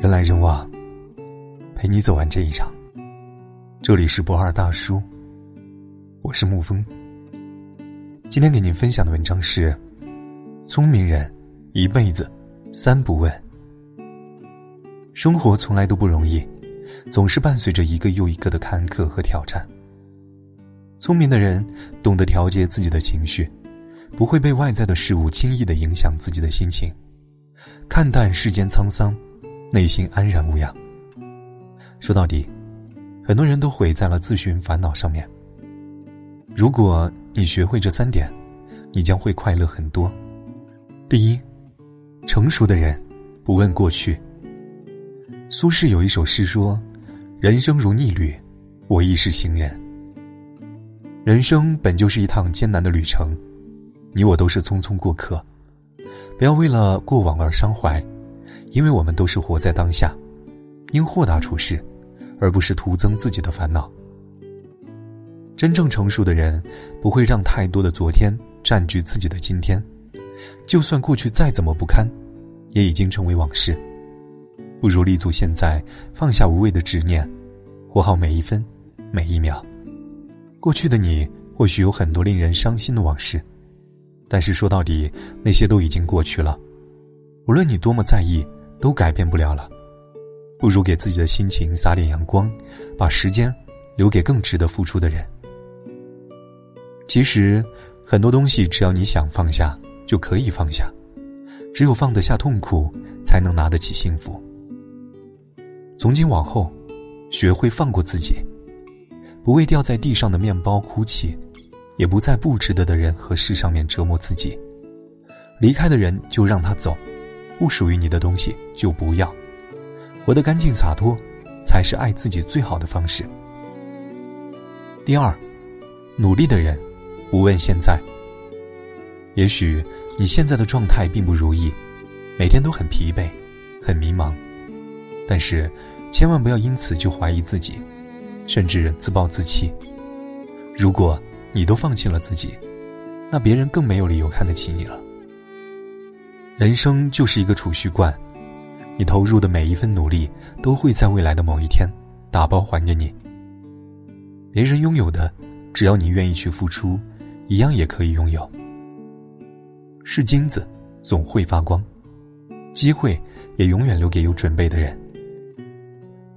人来人往，陪你走完这一场。这里是不二大叔，我是沐风。今天给您分享的文章是：聪明人一辈子三不问。生活从来都不容易，总是伴随着一个又一个的坎坷和挑战。聪明的人懂得调节自己的情绪，不会被外在的事物轻易的影响自己的心情，看淡世间沧桑。内心安然无恙。说到底，很多人都毁在了自寻烦恼上面。如果你学会这三点，你将会快乐很多。第一，成熟的人不问过去。苏轼有一首诗说：“人生如逆旅，我亦是行人。”人生本就是一趟艰难的旅程，你我都是匆匆过客，不要为了过往而伤怀。因为我们都是活在当下，应豁达处事，而不是徒增自己的烦恼。真正成熟的人，不会让太多的昨天占据自己的今天，就算过去再怎么不堪，也已经成为往事。不如立足现在，放下无谓的执念，活好每一分，每一秒。过去的你或许有很多令人伤心的往事，但是说到底，那些都已经过去了。无论你多么在意。都改变不了了，不如给自己的心情撒点阳光，把时间留给更值得付出的人。其实，很多东西只要你想放下，就可以放下。只有放得下痛苦，才能拿得起幸福。从今往后，学会放过自己，不为掉在地上的面包哭泣，也不在不值得的人和事上面折磨自己。离开的人就让他走。不属于你的东西就不要，活得干净洒脱，才是爱自己最好的方式。第二，努力的人不问现在。也许你现在的状态并不如意，每天都很疲惫，很迷茫，但是千万不要因此就怀疑自己，甚至自暴自弃。如果你都放弃了自己，那别人更没有理由看得起你了。人生就是一个储蓄罐，你投入的每一份努力，都会在未来的某一天打包还给你。别人拥有的，只要你愿意去付出，一样也可以拥有。是金子，总会发光；机会也永远留给有准备的人。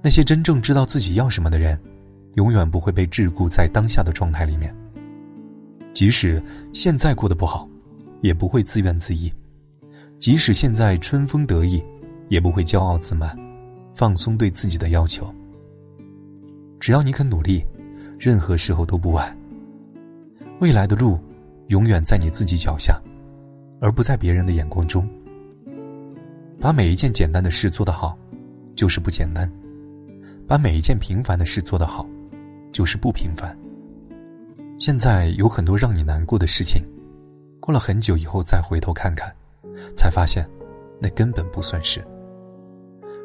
那些真正知道自己要什么的人，永远不会被桎梏在当下的状态里面。即使现在过得不好，也不会自怨自艾。即使现在春风得意，也不会骄傲自满，放松对自己的要求。只要你肯努力，任何时候都不晚。未来的路，永远在你自己脚下，而不在别人的眼光中。把每一件简单的事做得好，就是不简单；把每一件平凡的事做得好，就是不平凡。现在有很多让你难过的事情，过了很久以后再回头看看。才发现，那根本不算是。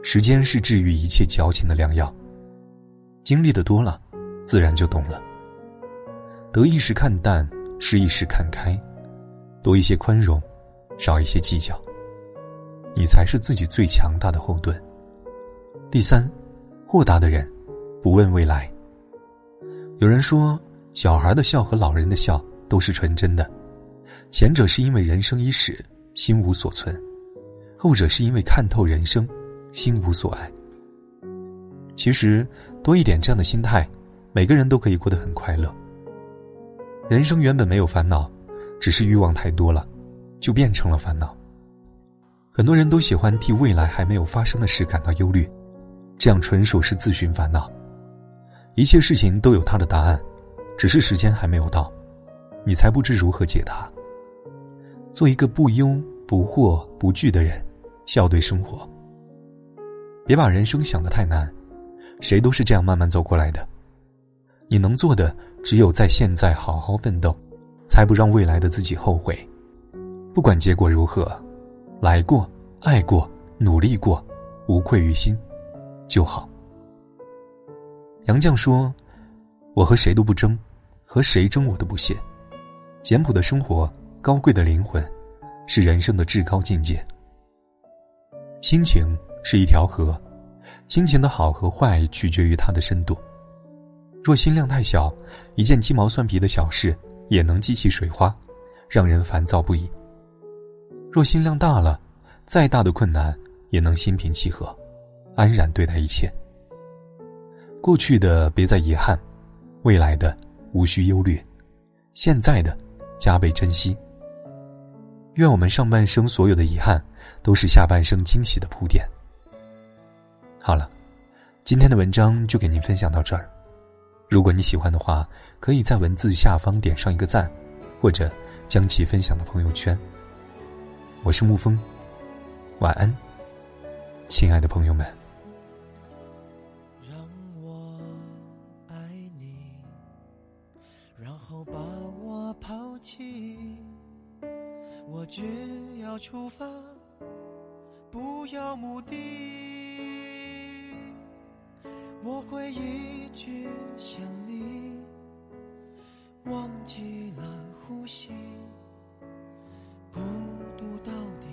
时间是治愈一切矫情的良药。经历的多了，自然就懂了。得意时看淡，失意时看开，多一些宽容，少一些计较。你才是自己最强大的后盾。第三，豁达的人，不问未来。有人说，小孩的笑和老人的笑都是纯真的，前者是因为人生伊始。心无所存，后者是因为看透人生，心无所爱。其实多一点这样的心态，每个人都可以过得很快乐。人生原本没有烦恼，只是欲望太多了，就变成了烦恼。很多人都喜欢替未来还没有发生的事感到忧虑，这样纯属是自寻烦恼。一切事情都有它的答案，只是时间还没有到，你才不知如何解答。做一个不忧不惑不惧的人，笑对生活。别把人生想得太难，谁都是这样慢慢走过来的。你能做的只有在现在好好奋斗，才不让未来的自己后悔。不管结果如何，来过、爱过、努力过，无愧于心，就好。杨绛说：“我和谁都不争，和谁争我都不屑。”简朴的生活。高贵的灵魂，是人生的至高境界。心情是一条河，心情的好和坏取决于它的深度。若心量太小，一件鸡毛蒜皮的小事也能激起水花，让人烦躁不已。若心量大了，再大的困难也能心平气和，安然对待一切。过去的别再遗憾，未来的无需忧虑，现在的加倍珍惜。愿我们上半生所有的遗憾，都是下半生惊喜的铺垫。好了，今天的文章就给您分享到这儿。如果你喜欢的话，可以在文字下方点上一个赞，或者将其分享到朋友圈。我是沐风，晚安，亲爱的朋友们。我只要出发，不要目的。我会一直想你，忘记了呼吸。孤独到底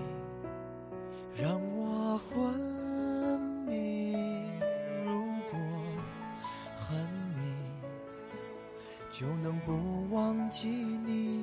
让我昏迷。如果恨你，就能不忘记你。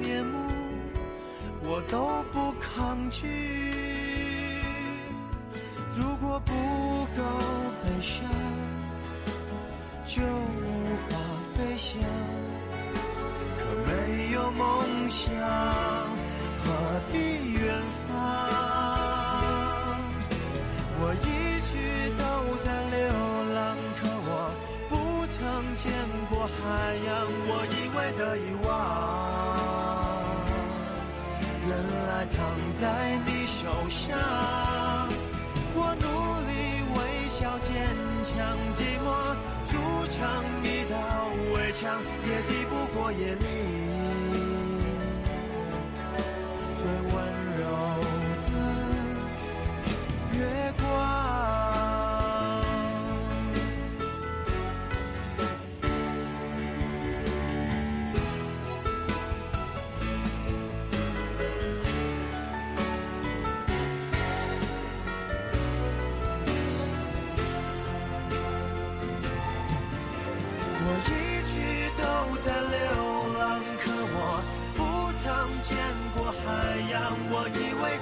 面目，我都不抗拒。如果不够悲伤，就无法飞翔。可没有梦想，何必远方？我一直都在流浪，可我不曾见过海洋。我以为的遗忘，躺在你手上。我努力微笑坚强，寂寞筑成一道围墙，也抵不过夜里最温柔